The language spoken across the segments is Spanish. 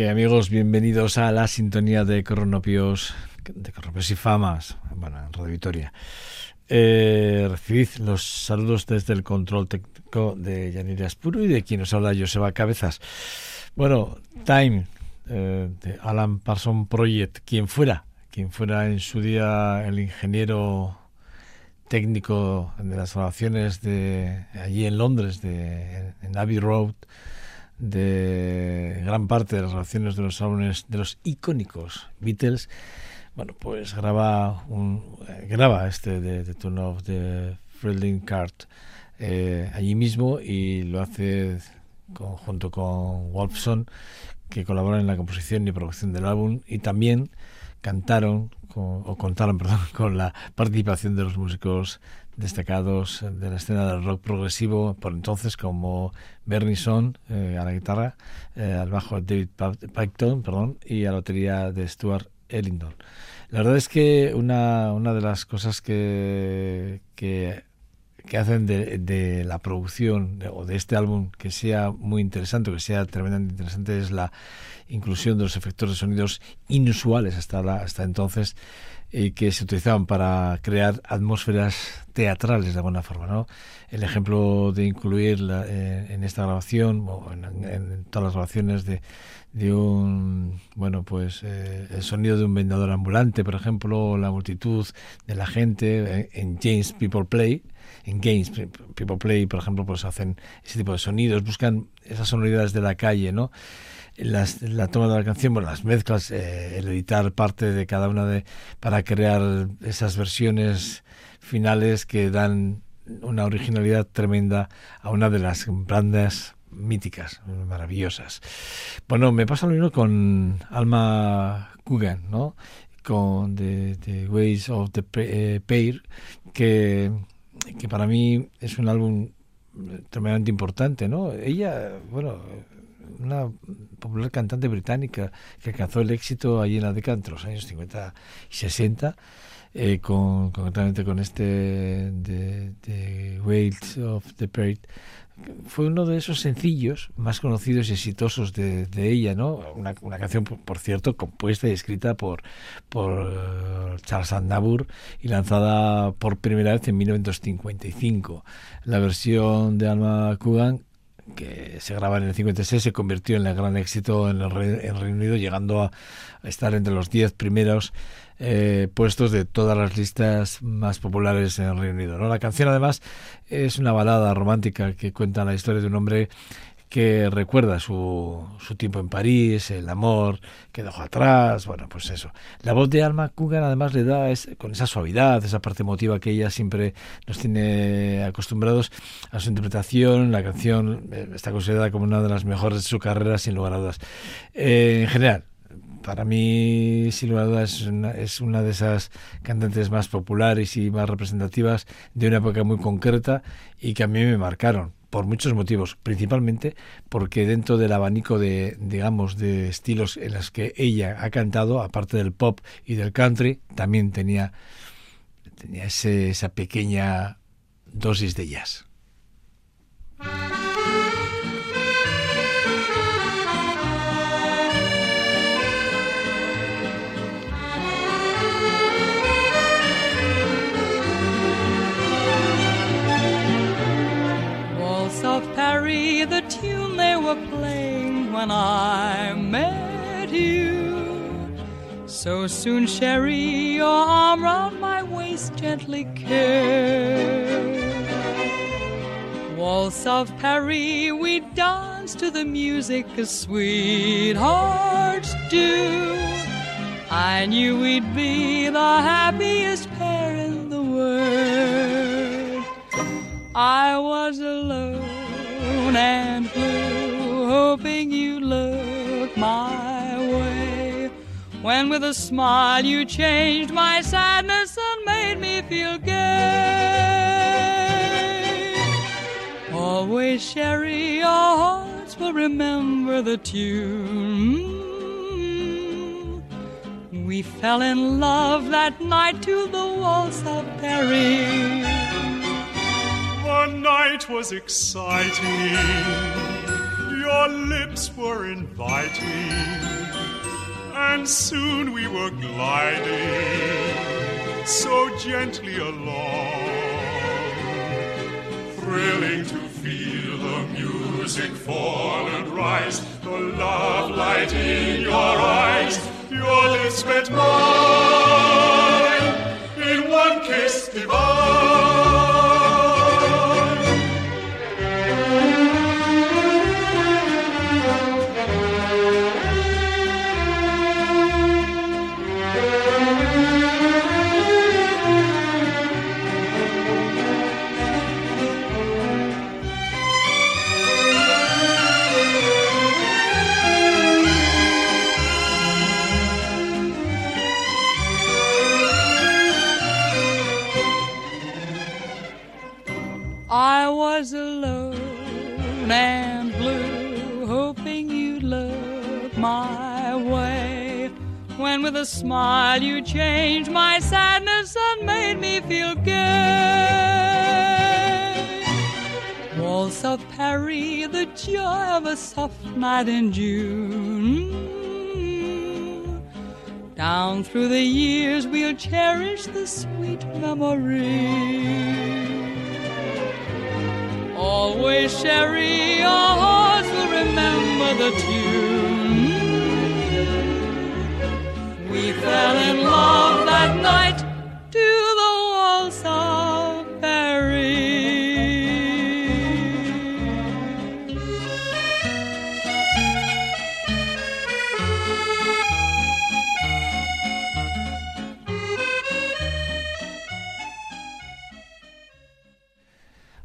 Que amigos, bienvenidos a la sintonía de Cronopios, de Cronopios y Famas, bueno, en Radio Victoria. Eh, recibid los saludos desde el control técnico de Yanira Espuro y de quien nos habla Joseba Cabezas. Bueno, Time, eh, de Alan Parson Project, quien fuera, quien fuera en su día el ingeniero técnico de las grabaciones de allí en Londres, de, en Abbey Road, de gran parte de las grabaciones de los álbumes de los icónicos Beatles, bueno, pues graba un eh, graba este de, Tune of the Fielding Card eh, allí mismo y lo hace junto con Wolfson que colaboran en la composición y producción del álbum y también cantaron o contaron perdón, con la participación de los músicos destacados de la escena del rock progresivo por entonces como Bernie Son eh, a la guitarra, eh, al bajo David Picton perdón, y a la batería de Stuart Ellington. La verdad es que una, una de las cosas que, que, que hacen de, de, la producción o de este álbum que sea muy interesante, que sea tremendamente interesante, es la inclusión de los efectos de sonidos inusuales hasta, la, hasta entonces y que se utilizaban para crear atmósferas teatrales de alguna forma. ¿no? El ejemplo de incluir la, eh, en esta grabación o en, todas las grabaciones de, de un bueno pues eh, el sonido de un vendedor ambulante por ejemplo la multitud de la gente eh, en James People Play en Games People Play por ejemplo pues hacen ese tipo de sonidos buscan esas sonoridades de la calle no las, la toma de la canción, bueno, las mezclas, eh, el editar parte de cada una de para crear esas versiones finales que dan una originalidad tremenda a una de las bandas míticas, maravillosas. Bueno, me pasa lo mismo con Alma Coogan, ¿no? Con The, Ways of the eh, Pair, que, que para mí es un álbum tremendamente importante, ¿no? Ella, bueno, una popular cantante británica que alcanzó el éxito allí en la década entre los años 50 y 60, eh, con, concretamente con este de, de Wales of the Parade. Fue uno de esos sencillos más conocidos y exitosos de, de ella, ¿no? Una, una, canción, por cierto, compuesta y escrita por, por Charles Aznavour y lanzada por primera vez en 1955. La versión de Alma Coogan que se graba en el 56, se convirtió en el gran éxito en el, Re en Reino Unido, llegando a estar entre los 10 primeros eh, puestos de todas las listas más populares en el Reino Unido. ¿no? La canción, además, es una balada romántica que cuenta la historia de un hombre que recuerda su, su tiempo en París, el amor que dejó atrás, bueno, pues eso. La voz de Alma Coogan además le da es, con esa suavidad, esa parte emotiva que ella siempre nos tiene acostumbrados a su interpretación. La canción eh, está considerada como una de las mejores de su carrera, sin lugar a dudas. Eh, en general, para mí, sin lugar a dudas, es una, es una, de esas cantantes más populares y más representativas de una época muy concreta y que a mí me marcaron por muchos motivos, principalmente porque dentro del abanico de, digamos, de estilos en los que ella ha cantado, aparte del pop y del country, también tenía, tenía ese, esa pequeña dosis de jazz. The tune they were playing when I met you. So soon, Sherry, your arm round my waist gently care. Waltz of Paris, we danced to the music as sweethearts do. I knew we'd be the happiest pair in the world. I was alone and blue, hoping you'd look my way. When with a smile you changed my sadness and made me feel gay. Always, Sherry, your hearts will remember the tune. We fell in love that night to the waltz of Paris. The night was exciting. Your lips were inviting, and soon we were gliding so gently along, thrilling to feel the music fall and rise, the love light in your eyes, your lips met mine. In one kiss divine. With a smile you changed my sadness and made me feel gay. Waltz of Paris, the joy of a soft night in June. Down through the years we'll cherish the sweet memory. Always, Sherry, our hearts will remember the tune. We fell in love that night to the waltz of Paris.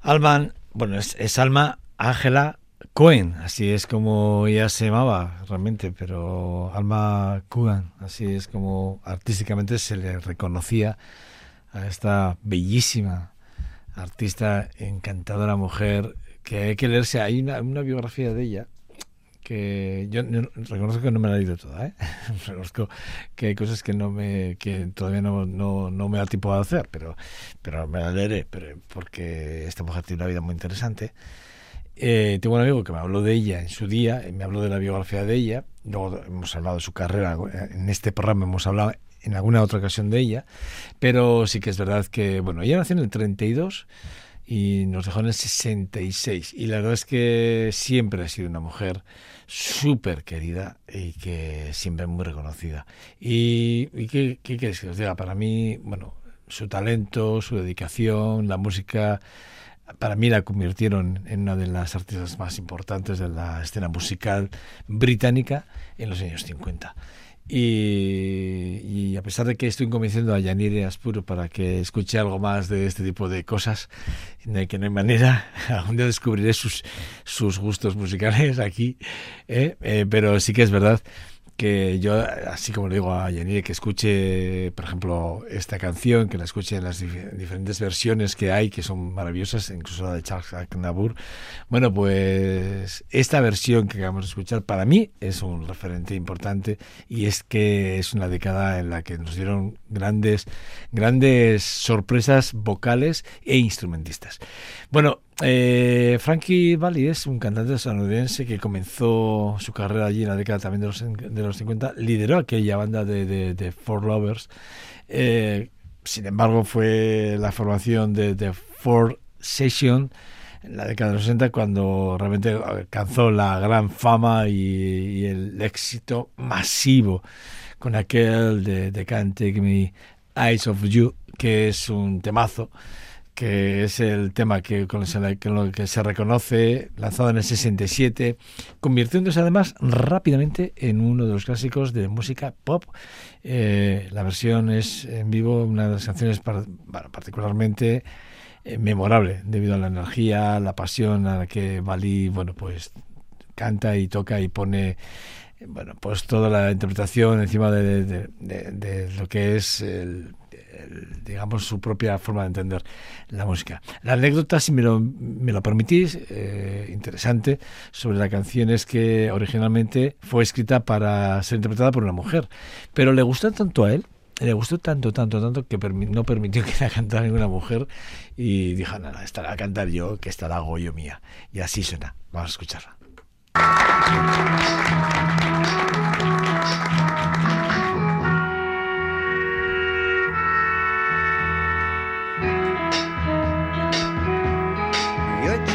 Alman, bueno, es, es Alma Ángela Cohen, así es como ella se llamaba realmente, pero Alma Cohen, así es como artísticamente se le reconocía a esta bellísima artista, encantadora mujer, que hay que leerse. Hay una, una biografía de ella que yo no- reconozco que no me la he leído toda, ¿eh? reconozco que hay cosas que no me que todavía no, no, no me da tiempo de hacer, pero pero me la leeré, pero porque esta mujer tiene una vida muy interesante. Eh, tengo un amigo que me habló de ella en su día, eh, me habló de la biografía de ella, luego hemos hablado de su carrera, eh, en este programa hemos hablado en alguna otra ocasión de ella, pero sí que es verdad que, bueno, ella nació en el 32 y nos dejó en el 66 y la verdad es que siempre ha sido una mujer súper querida y que siempre muy reconocida. ¿Y, y qué, qué queréis que os diga? Para mí, bueno, su talento, su dedicación, la música, para mí la convirtieron en una de las artistas más importantes de la escena musical británica en los años 50. Y, a pesar de que estoy convenciendo a Yanire Aspuro para que escuche algo más de este tipo de cosas, de que no hay manera, algún día descubriré sus, sus gustos musicales aquí, ¿eh? Eh, pero sí que es verdad que yo, así como le digo a Yanire que escuche, por ejemplo, esta canción, que la escuche en las dif- diferentes versiones que hay, que son maravillosas, incluso la de Charles Aznavour, bueno, pues esta versión que acabamos de escuchar para mí es un referente importante y es que es una década en la que nos dieron grandes, grandes sorpresas vocales e instrumentistas. Bueno, eh, Frankie Valli es un cantante estadounidense que comenzó su carrera allí en la década también de los, de los 50, lideró aquella banda de, de, de Four Lovers. Eh, sin embargo, fue la formación de, de Four Session en la década de los 60 cuando realmente alcanzó la gran fama y, el éxito masivo con aquel de, de Can't Take Me Eyes of You, que es un temazo que es el tema que con, lo que se reconoce, lanzado en el 67, convirtiéndose además rápidamente en uno de los clásicos de música pop. Eh, la versión es en vivo una de las canciones par, particularmente eh, memorable debido a la energía, la pasión a la que Bali, bueno, pues canta y toca y pone bueno, pues toda la interpretación encima de, de lo que es el, el, digamos su propia forma de entender la música. La anécdota, si me lo, me lo permitís, eh, interesante sobre la canción es que originalmente fue escrita para ser interpretada por una mujer, pero le gustó tanto a él le gustó tanto, tanto, tanto que no permitió que la cantara ninguna mujer y dijo, nada, esta la cantar yo, que esta la hago yo mía. Y así suena. Vamos a escucharla.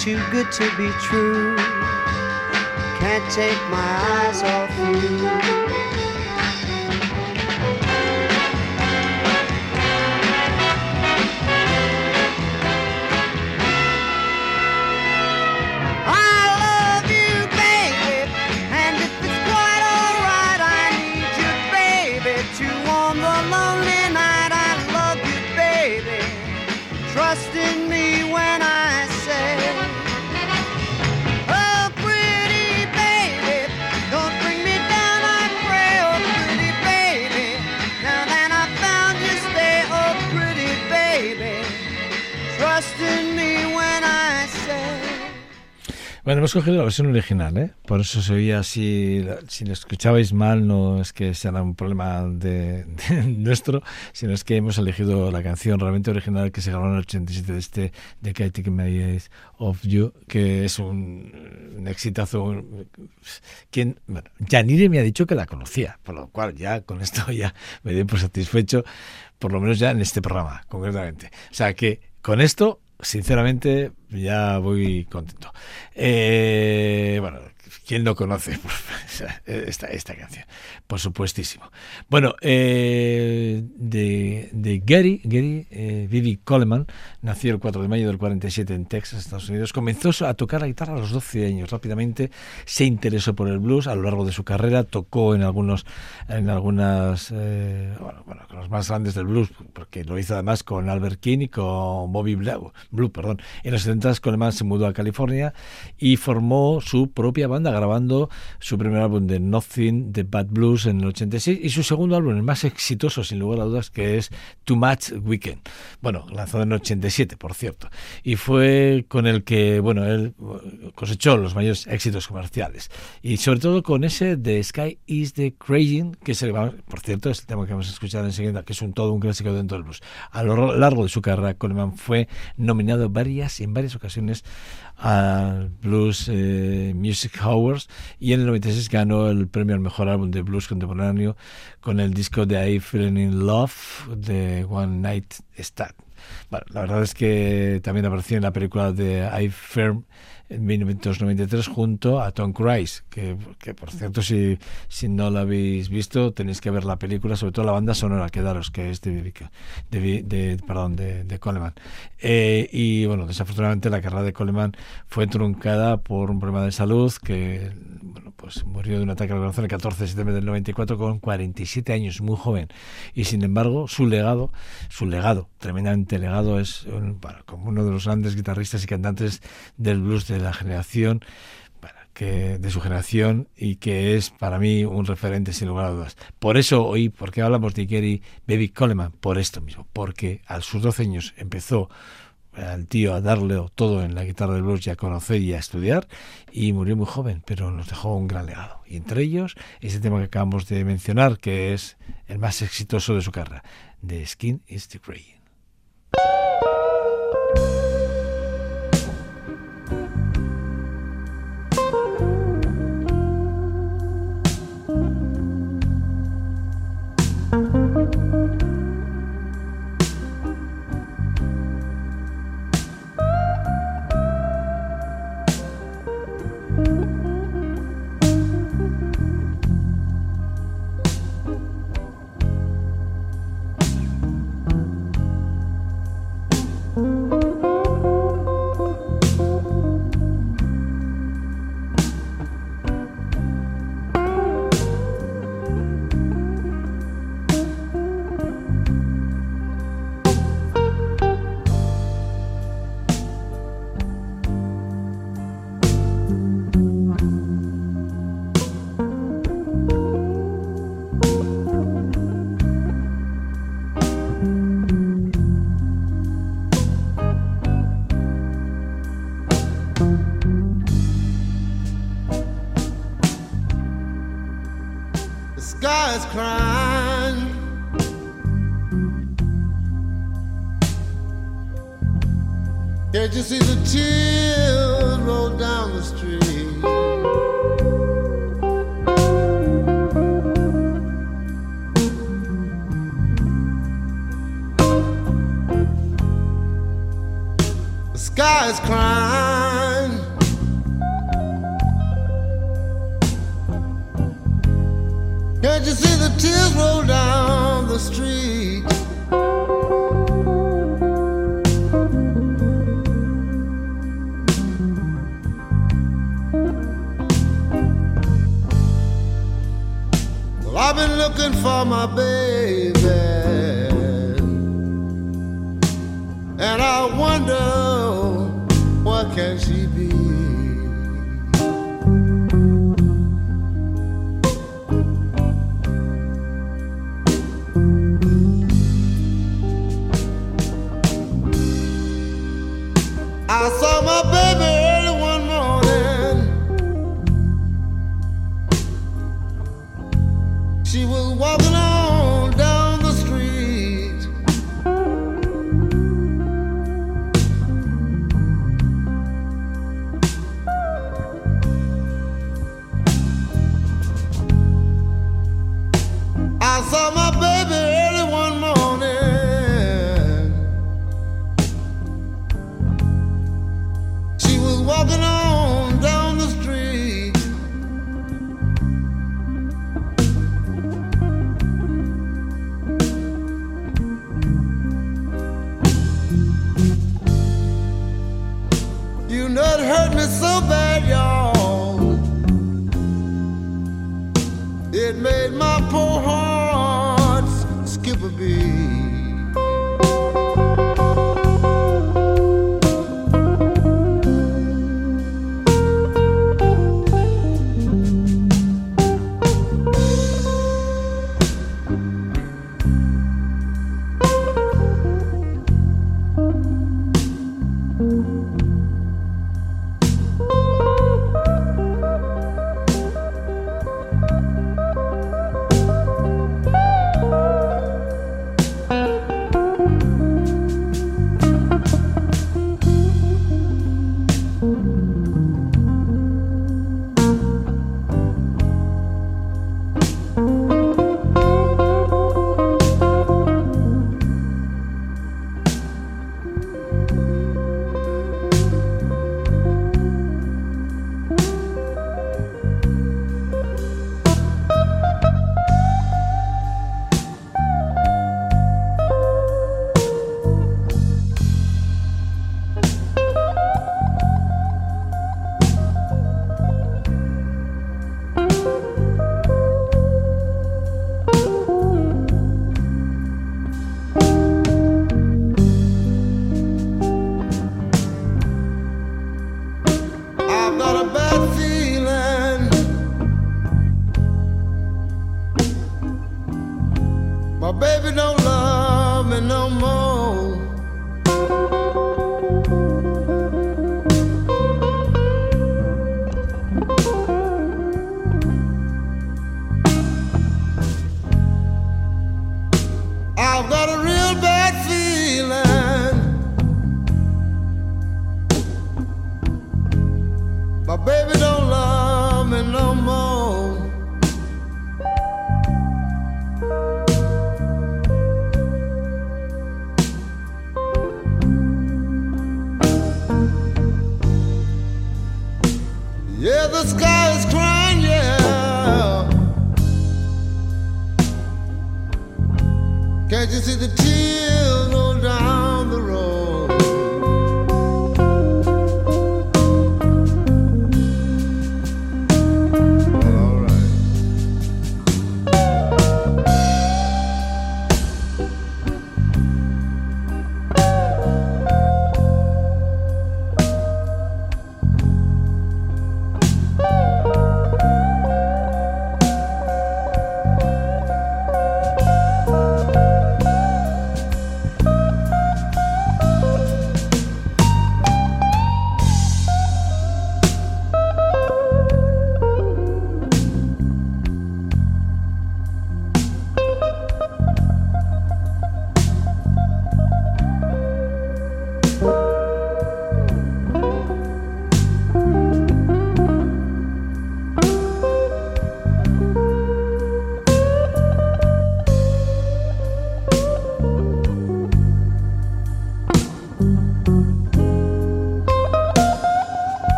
Too good to be true. Can't take my eyes off you. Bueno, hemos cogido la versión original, ¿eh? Por eso se oía así. Si lo escuchabais mal, no es que sea un problema de, nuestro, sino es que hemos elegido la canción realmente original que se grabó en el 87 de este The Take My of You, que es un, un exitazo. Quien, bueno, Janire me ha dicho que la conocía, por lo cual ya con esto ya me doy por satisfecho, por lo menos ya en este programa, concretamente. O sea que con esto sinceramente, ya voy contento. Eh, bueno, ¿quién no conoce esta, esta canción? Por supuestísimo. Bueno, eh, de, de, Gary, Gary eh, Vivi Coleman, nació el 4 de mayo del 47 en Texas, Estados Unidos. Comenzó a tocar la guitarra a los 12 años. Rápidamente se interesó por el blues. A lo largo de su carrera tocó en algunos, en algunas, eh, bueno, con los más grandes del blues, porque lo hizo además con Albert King y con Bobby Blue. Blue perdón. En los 70 Coleman se mudó a California y formó su propia banda, grabando su primer álbum de Nothing, The Bad Blues en el 86 y su segundo álbum, el más exitoso sin lugar a dudas, que es Too Much Weekend. Bueno, lanzado en el 87, por cierto. Y fue con el que, bueno, él cosechó los mayores éxitos comerciales. Y sobre todo con ese de Sky is the Crazy, que es el, por cierto, es el tema que vamos a escuchar enseguida, que es un todo un clásico dentro del blues. A lo largo de su carrera, Coleman fue nominado varias, en varias ocasiones al Blues eh, Music Awards y en el 96 ganó el premio al mejor álbum de blues contemporáneo con el disco de I Feeling in Love de One Night Stand. Bueno, la verdad es que también apareció en la película de I Firm en 1993 junto a Tom Cruise, que, que por cierto si, si no la habéis visto tenéis que ver la película, sobre todo la banda sonora, quedaros, que es de, de, de perdón, de, de Coleman. Eh, y bueno, desafortunadamente la carrera de Coleman fue truncada por un problema de salud que bueno, pues murió de un ataque al corazón el 14 de septiembre del 94 con 47 años, muy joven. Y sin embargo, su legado, su legado, tremendamente legado, es como uno de los grandes guitarristas y cantantes del blues de la generación que de su generación y que es para mí un referente sin lugar a dudas. Por eso hoy, porque hablamos de Gary Baby Coleman? Por esto mismo, porque a sus 12 años empezó al tío a darle todo en la guitarra de blues y a conocer y a estudiar y murió muy joven, pero nos dejó un gran legado. Y entre ellos, ese tema que acabamos de mencionar, que es el más exitoso de su carrera, The Skin is the Grey. You see the tears I saw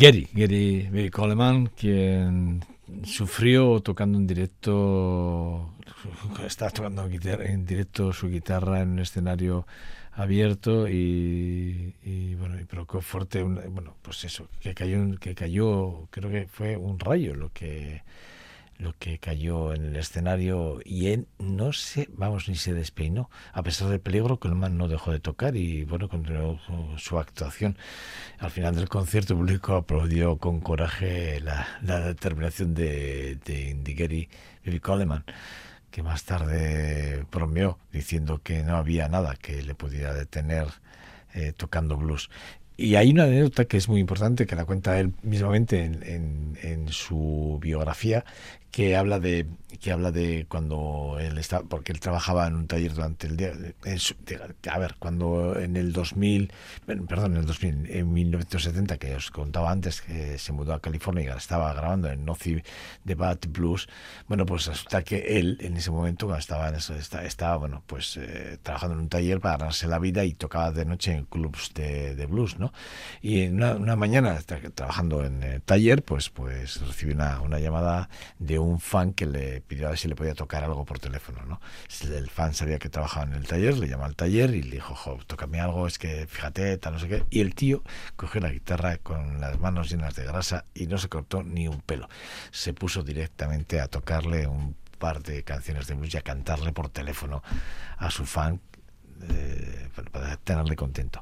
Gary, Gary, Coleman, quien sufrió tocando en directo, estaba tocando en directo su guitarra en un escenario abierto y, y bueno, y provocó fuerte, un, bueno, pues eso, que cayó, que cayó, creo que fue un rayo lo que lo que cayó en el escenario y él no se, vamos, ni se despeinó. A pesar del peligro, Coleman no dejó de tocar y bueno, continuó su actuación. Al final del concierto, el público aplaudió con coraje la, la determinación de, de Indigeri Billy Coleman que más tarde bromeó diciendo que no había nada que le pudiera detener eh, tocando blues. Y hay una anécdota que es muy importante, que la cuenta él mismamente en, en, en su biografía, que habla de que habla de cuando él estaba porque él trabajaba en un taller durante el día a ver cuando en el 2000 perdón en el 2000 en 1970 que os contaba antes que se mudó a California y estaba grabando en Noci de Bad Blues bueno pues resulta que él en ese momento cuando estaba en eso estaba, estaba bueno pues eh, trabajando en un taller para ganarse la vida y tocaba de noche en clubs de, de blues no y una, una mañana trabajando en el taller pues pues recibió una, una llamada de un fan que le pidió a ver si le podía tocar algo por teléfono, ¿no? El fan sabía que trabajaba en el taller, le llamó al taller y le dijo, jo, tócame algo, es que fíjate, tal, no sé qué. Y el tío cogió la guitarra con las manos llenas de grasa y no se cortó ni un pelo. Se puso directamente a tocarle un par de canciones de blues y a cantarle por teléfono a su fan eh, para tenerle contento.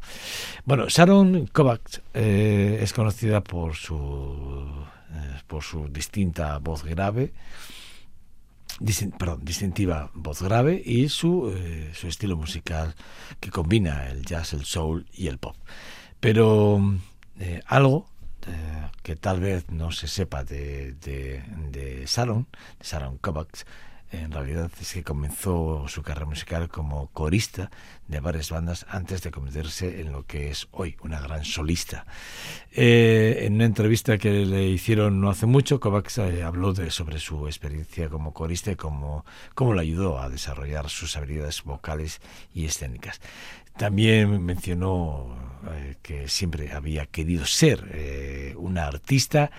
Bueno, Sharon Kovacs eh, es conocida por su por su distinta voz grave, perdón, distintiva voz grave y su, eh, su estilo musical que combina el jazz, el soul y el pop. Pero eh, algo eh, que tal vez no se sepa de, de, de Sharon, de Sharon Kovacs, en realidad es que comenzó su carrera musical como corista de varias bandas antes de convertirse en lo que es hoy, una gran solista. Eh, en una entrevista que le hicieron no hace mucho, Kovacs eh, habló de, sobre su experiencia como corista y cómo, cómo le ayudó a desarrollar sus habilidades vocales y escénicas. También mencionó eh, que siempre había querido ser una artista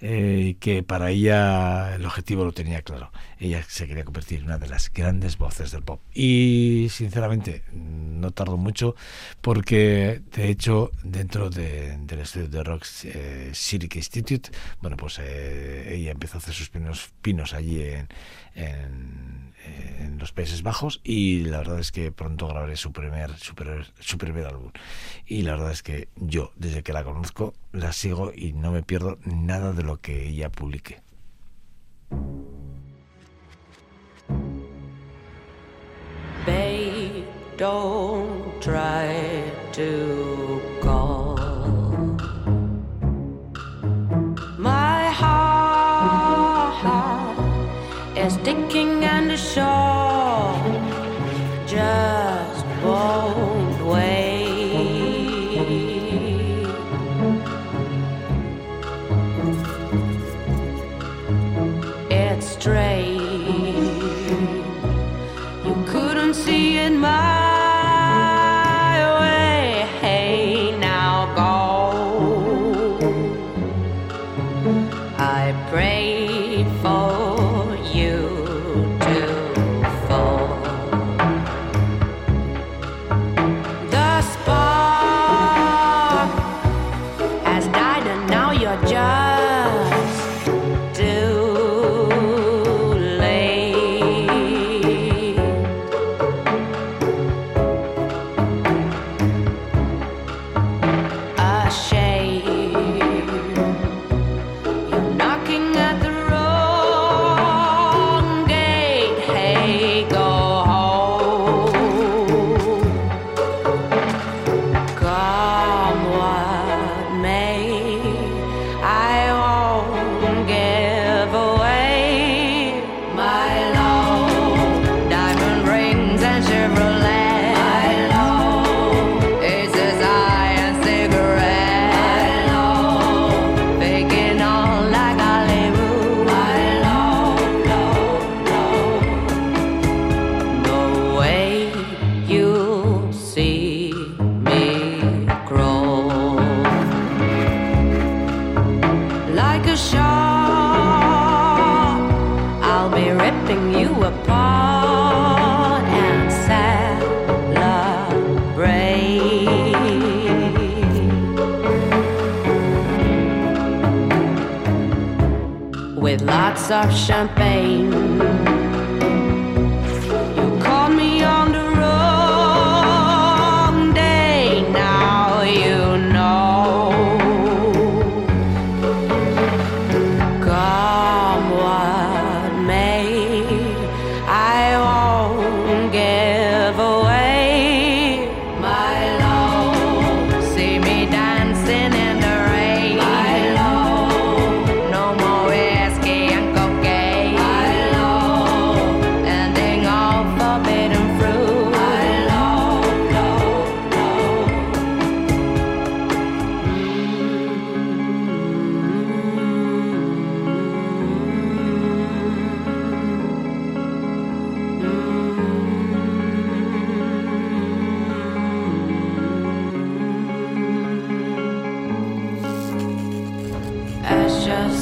eh, que para ella el objetivo lo tenía claro. Ella se quería convertir en una de las grandes voces del pop. Y sinceramente no tardó mucho porque de hecho dentro de, del estudio de Rock eh, Institute, bueno pues eh, ella empezó a hacer sus primeros pinos allí en, en, los Países Bajos y la verdad es que pronto grabaré su primer, su primer, su primer álbum. Y la verdad es que yo desde que la conozco la sigo y no me pierdo nada de lo que ella publique. Babe, don't try to is ticking and the shawl just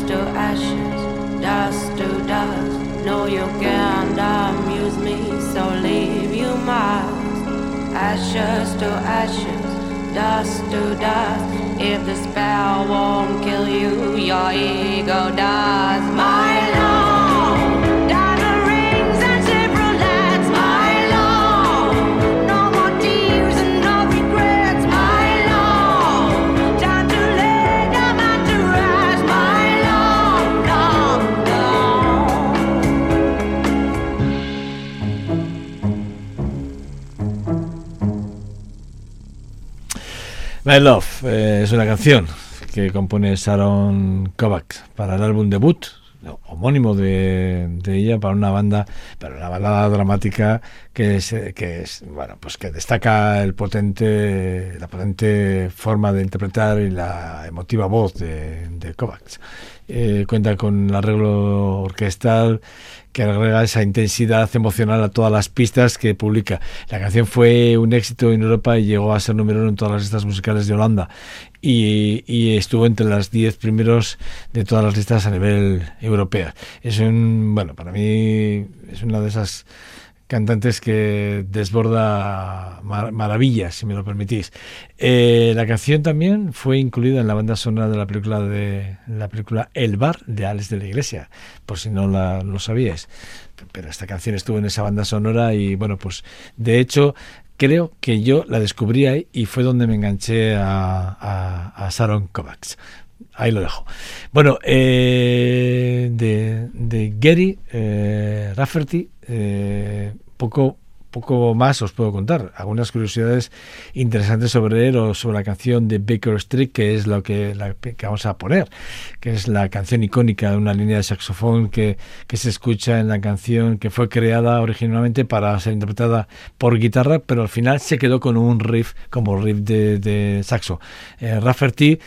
Ashes to ashes, dust to dust. No, you can't amuse me, so leave you must. Ashes to ashes, dust to dust. If the spell won't kill you, your ego does. My love, My Love eh, es una canción que compone Sharon Kovacs para el álbum debut homónimo de, de ella para una banda para una balada dramática que es, que es bueno pues que destaca el potente la potente forma de interpretar y la emotiva voz de, de Kovacs Eh, cuenta con el arreglo orquestal que agrega esa intensidad emocional a todas las pistas que publica. La canción fue un éxito en Europa y llegó a ser número uno en todas las listas musicales de Holanda y, estuvo entre las 10 primeros de todas las listas a nivel europeo. Es un, bueno, para mí es una de esas cantantes que desborda mar maravillas, si me lo permitís. Eh, la canción también fue incluida en la banda sonora de la película de la película El Bar de Alex de la Iglesia, por si no lo sabíais. Pero esta canción estuvo en esa banda sonora y bueno, pues de hecho creo que yo la descubrí ahí y fue donde me enganché a, a, Sharon Kovacs. Ahí lo dejo. Bueno, eh, de, de, Gary eh, Rafferty, poco, poco más os puedo contar. Algunas curiosidades interesantes sobre él o sobre la canción de Baker Street, que es lo que, la, que vamos a poner, que es la canción icónica de una línea de saxofón que, se escucha en la canción que fue creada originalmente para ser interpretada por guitarra, pero al final se quedó con un riff como riff de, de saxo. Eh, Rafferty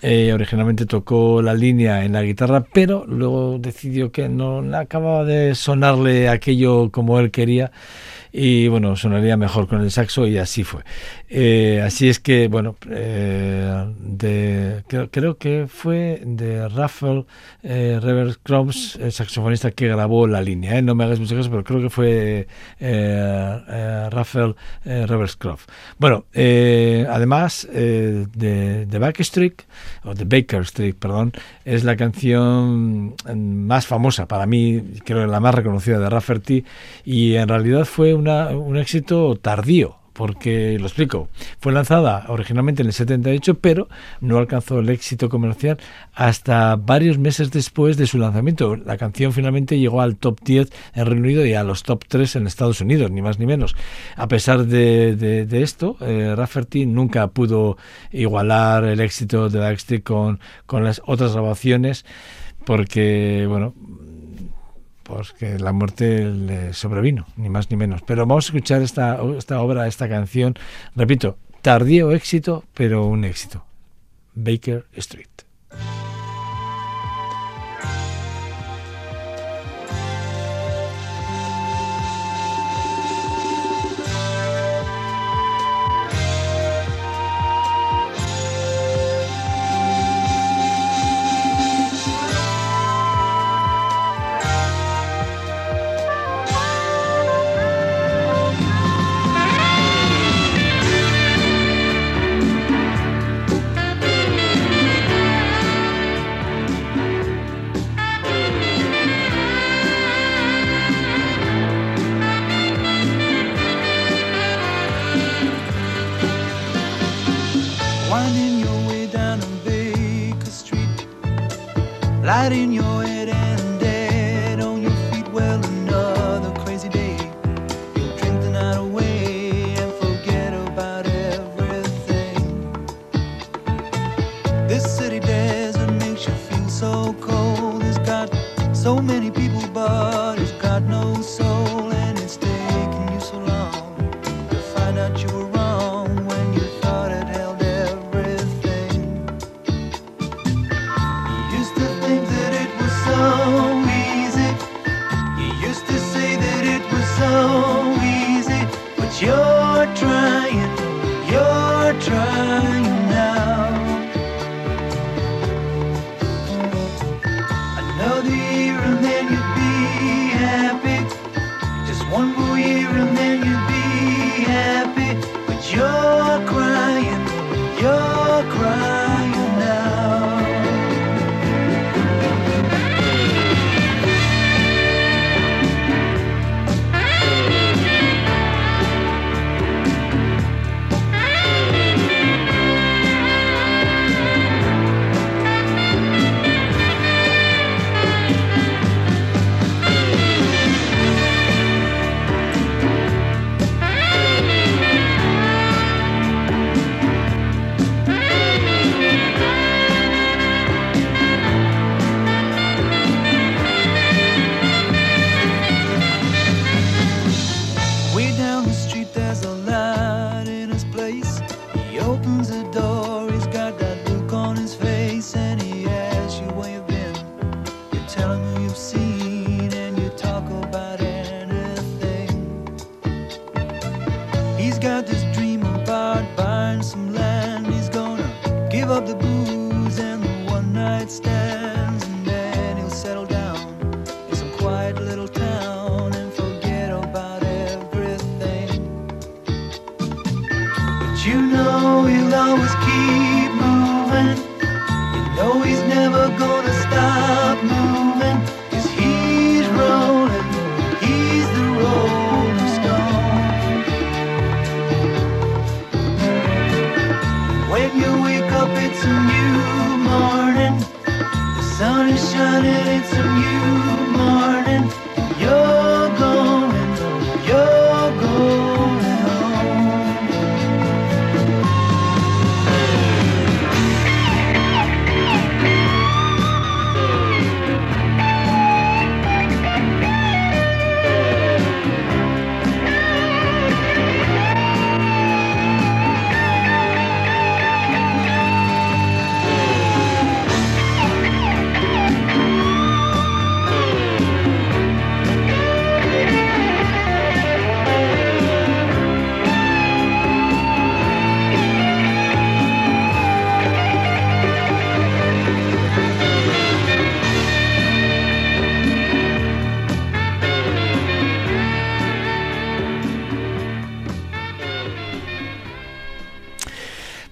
eh, originalmente tocó la línea en la guitarra, pero luego decidió que no acababa de sonarle aquello como él quería y bueno, sonaría mejor con el saxo y así fue. Eh, así es que, bueno, eh, de, creo, creo, que fue de Rafael eh, Revers el saxofonista que grabó la línea. No me hagas mucho caso, pero creo que fue Rafael Revers. Bueno, además de, de Backstreet, o de Baker Street, perdón, es la canción más famosa para mí, creo que la más reconocida de Rafferty, y en realidad fue una, un éxito tardío porque lo explico, fue lanzada originalmente en el 78, pero no alcanzó el éxito comercial hasta varios meses después de su lanzamiento. La canción finalmente llegó al top 10 en Reino Unido y a los top 3 en Estados Unidos, ni más ni menos. A pesar de, esto, eh, Rafferty nunca pudo igualar el éxito de Backstreet con, con las otras grabaciones, porque, bueno, pues que la muerte le sobrevino, ni más ni menos. Pero vamos a escuchar esta, esta obra, esta canción, repito, tardío éxito, pero un éxito. Baker Street.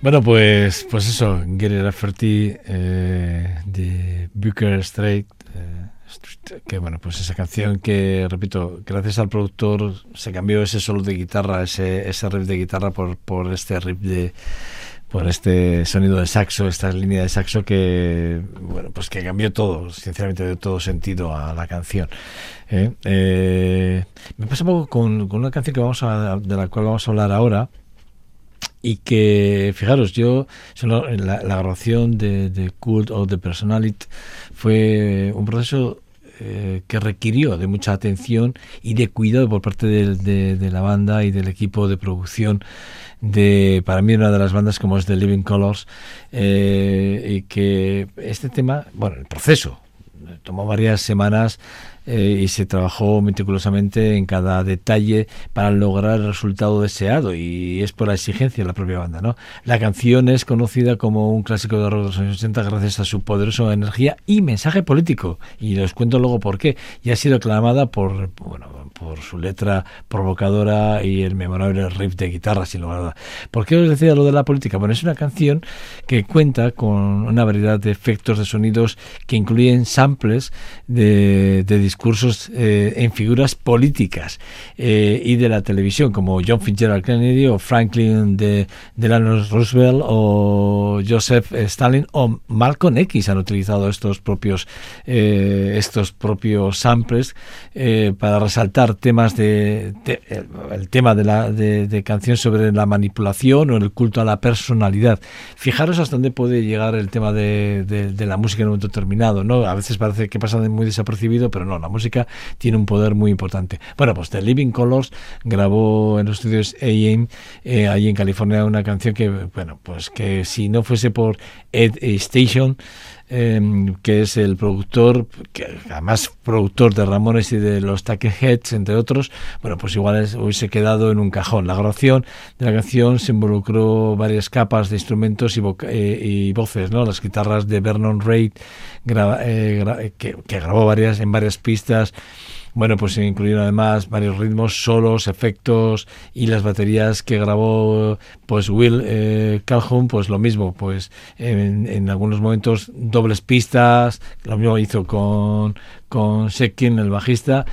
Bueno, pues, pues eso, It Rafferty eh, de Booker Strait, eh, que bueno, pues esa canción que, repito, gracias al productor se cambió ese solo de guitarra, ese, ese riff de guitarra por, por este riff de por este sonido de saxo, esta línea de saxo que, bueno, pues que cambió todo, sinceramente, de todo sentido a la canción. ¿eh? Eh, me pasa un poco con, con una canción que vamos a, de la cual vamos a hablar ahora, y que, fijaros, yo, la, la grabación de, de Cult of the Personality fue un proceso eh, que requirió de mucha atención y de cuidado por parte de, de, de, la banda y del equipo de producción de, para mí, una de las bandas como es The Living Colors, eh, y que este tema, bueno, el proceso, tomó varias semanas eh, y se trabajó meticulosamente en cada detalle para lograr el resultado deseado y es por la exigencia de la propia banda. ¿no? La canción es conocida como un clásico de rock de los años 80 gracias a su poderosa energía y mensaje político y les cuento luego por qué y ha sido aclamada por, bueno, por su letra provocadora y el memorable riff de guitarra, sin lugar a duda. ¿Por qué os decía lo de la política? Bueno, es una canción que cuenta con una variedad de efectos de sonidos que incluyen samples de, de discursos eh, en figuras políticas eh, y de la televisión, como John Fitzgerald Kennedy o Franklin de Delano Roosevelt o Joseph Stalin o Malcolm X han utilizado estos propios eh, estos propios samples eh, para resaltar temas de, el, tema de la de, canción sobre la manipulación o el culto a la personalidad. Fijaros hasta dónde puede llegar el tema de, de- la música en un momento determinado, ¿no? A veces parece que pasa muy desapercibido, pero no, la música tiene un poder muy importante. Bueno, pues The Living Colors grabó en los estudios AM eh, ahí en California una canción que, bueno, pues que si no fuese por Ed Station, eh, que es el productor, que además productor de Ramones y de los Heads, entre otros, bueno, pues igual es- hubiese quedado en un cajón. La grabación de la canción se involucró varias capas de instrumentos y, eh, y voces, ¿no? Las guitarras de Vernon Reid, graba- eh, gra- que, que grabó varias en varias pistas. Bueno, pues se incluyeron además varios ritmos, solos, efectos y las baterías que grabó pues Will eh, Calhoun, pues lo mismo, pues en, en algunos momentos dobles pistas, lo mismo hizo con, con Shekin, el bajista,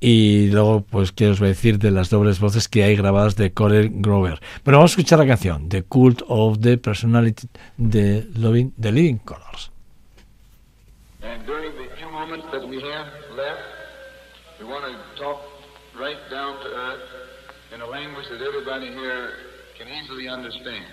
y luego pues qué os voy a decir de las dobles voces que hay grabadas de Corey Grover. Bueno, vamos a escuchar la canción, The Cult of the Personality de Loving, The Living Colors. And during the few moments that we have want to talk right down to earth in a language that everybody here can easily understand.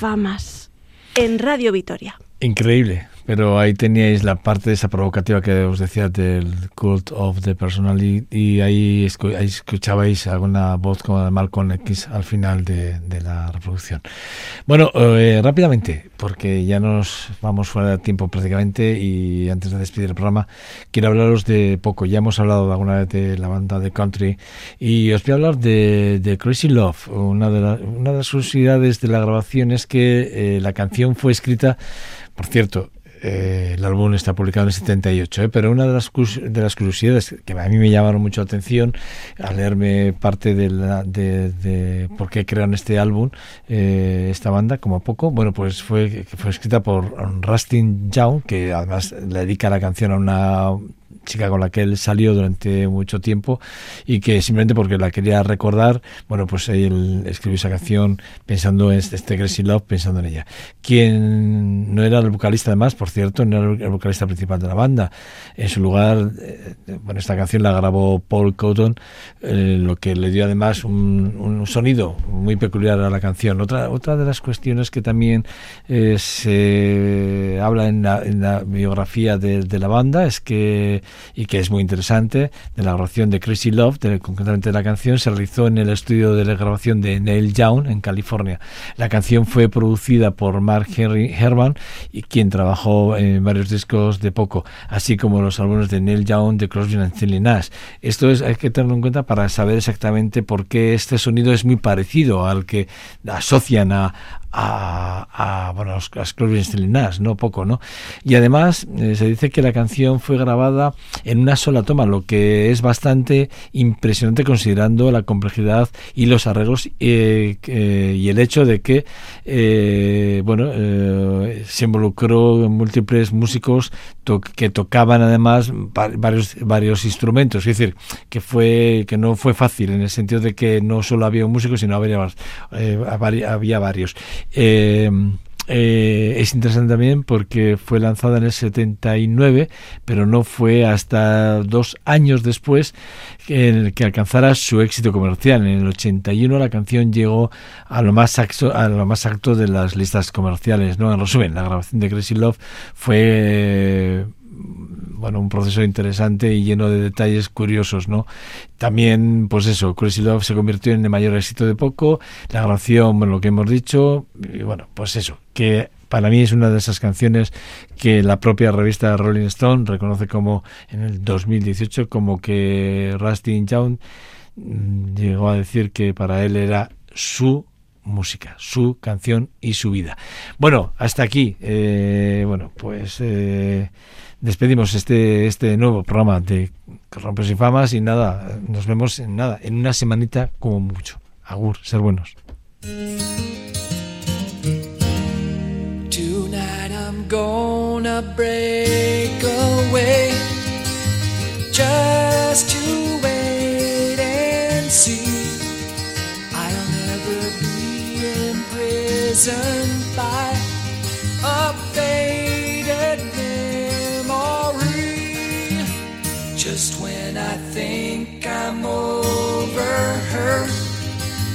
Famas en Radio Vitoria. Increíble. Pero ahí teníais la parte de esa provocativa que os decía del Cult of the Personality y ahí, escu- ahí escuchabais alguna voz como de Malcolm X al final de, de la reproducción. Bueno, eh, rápidamente, porque ya nos vamos fuera de tiempo prácticamente y antes de despedir el programa, quiero hablaros de poco. Ya hemos hablado alguna vez de la banda de country y os voy a hablar de, de Crazy Love. Una de, la- una de las curiosidades de la grabación es que eh, la canción fue escrita, por cierto, eh, el álbum está publicado en el 78, ¿eh? pero una de las, de las curiosidades que a mí me llamaron mucho la atención al leerme parte de, la, de, de por qué crearon este álbum, eh, esta banda, como poco, bueno, pues fue, fue escrita por Rustin Young, que además le dedica la canción a una chica con la que él salió durante mucho tiempo y que simplemente porque la quería recordar, bueno, pues él escribió esa canción pensando en este este Crazy Love, pensando en ella. Quien no era el vocalista además, por cierto, no era el vocalista principal de la banda. En su lugar, eh, bueno, esta canción la grabó Paul Cotton, eh, lo que le dio además un, un sonido muy peculiar a la canción. Otra, otra de las cuestiones que también eh, se habla en la, en la biografía de, de la banda es que, y que es muy interesante, de la grabación de Crazy Love, concretamente de la canción, se realizó en el estudio de la grabación de Neil Young en California. La canción fue producida por Mark Henry Herman, y quien trabajó en varios discos de poco, así como los álbumes de Neil Young, de Crosby, y Nash. Esto es, hay que tenerlo en cuenta para saber exactamente por qué este sonido es muy parecido al que asocian a, a, a, bueno, a Nash, no poco, ¿no? Y además eh, se dice que la canción fue grabada en una sola toma, lo que es bastante impresionante considerando la complejidad y los arreglos eh, y el hecho de que eh, bueno se involucró múltiples músicos que tocaban además va- varios instrumentos, es decir, que fue que no fue fácil en el sentido de que no solo había un músico, sino había, eh, había varios. Eh, eh, es interesante también porque fue lanzada en el 79, pero no fue hasta dos años después en que alcanzara su éxito comercial. En el 81 la canción llegó a lo más alto, a lo más alto de las listas comerciales. ¿no? En resumen, la grabación de Crazy Love fue bueno, un proceso interesante y lleno de detalles curiosos, ¿no? También, pues eso, Crazy Love se convirtió en el mayor éxito de poco, la grabación, bueno, lo que hemos dicho, y bueno, pues eso, que para mí es una de esas canciones que la propia revista Rolling Stone reconoce como en el 2018 como que Rustin Young mm, llegó a decir que para él era su música, su canción y su vida. Bueno, hasta aquí. eh, bueno, pues eh, despedimos este este nuevo programa de Rompes y Famas y nada, nos vemos en nada, en una semanita como mucho. Agur, ser buenos. Tonight I'm gonna break away just to wait and see. I'll never be imprisoned by a faded Just when I think I'm over her,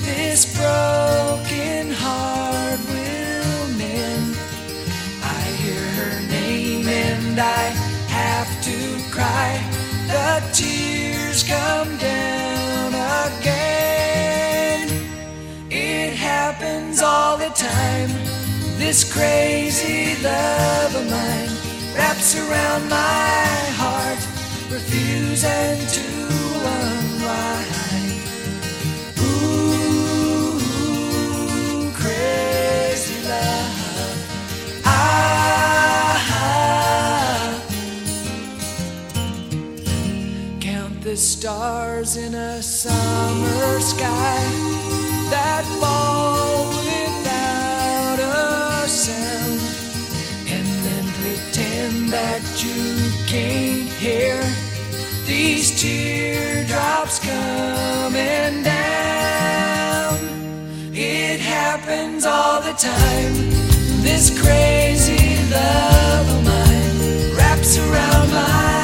this broken heart will mend. I hear her name and I have to cry. The tears come down again. It happens all the time. This crazy love of mine wraps around my heart, refusing to unwind. Ooh, crazy love. Ah, count the stars in a summer sky that fall without a sound, and then pretend that you can't hear teardrops coming down. It happens all the time. This crazy love of mine wraps around my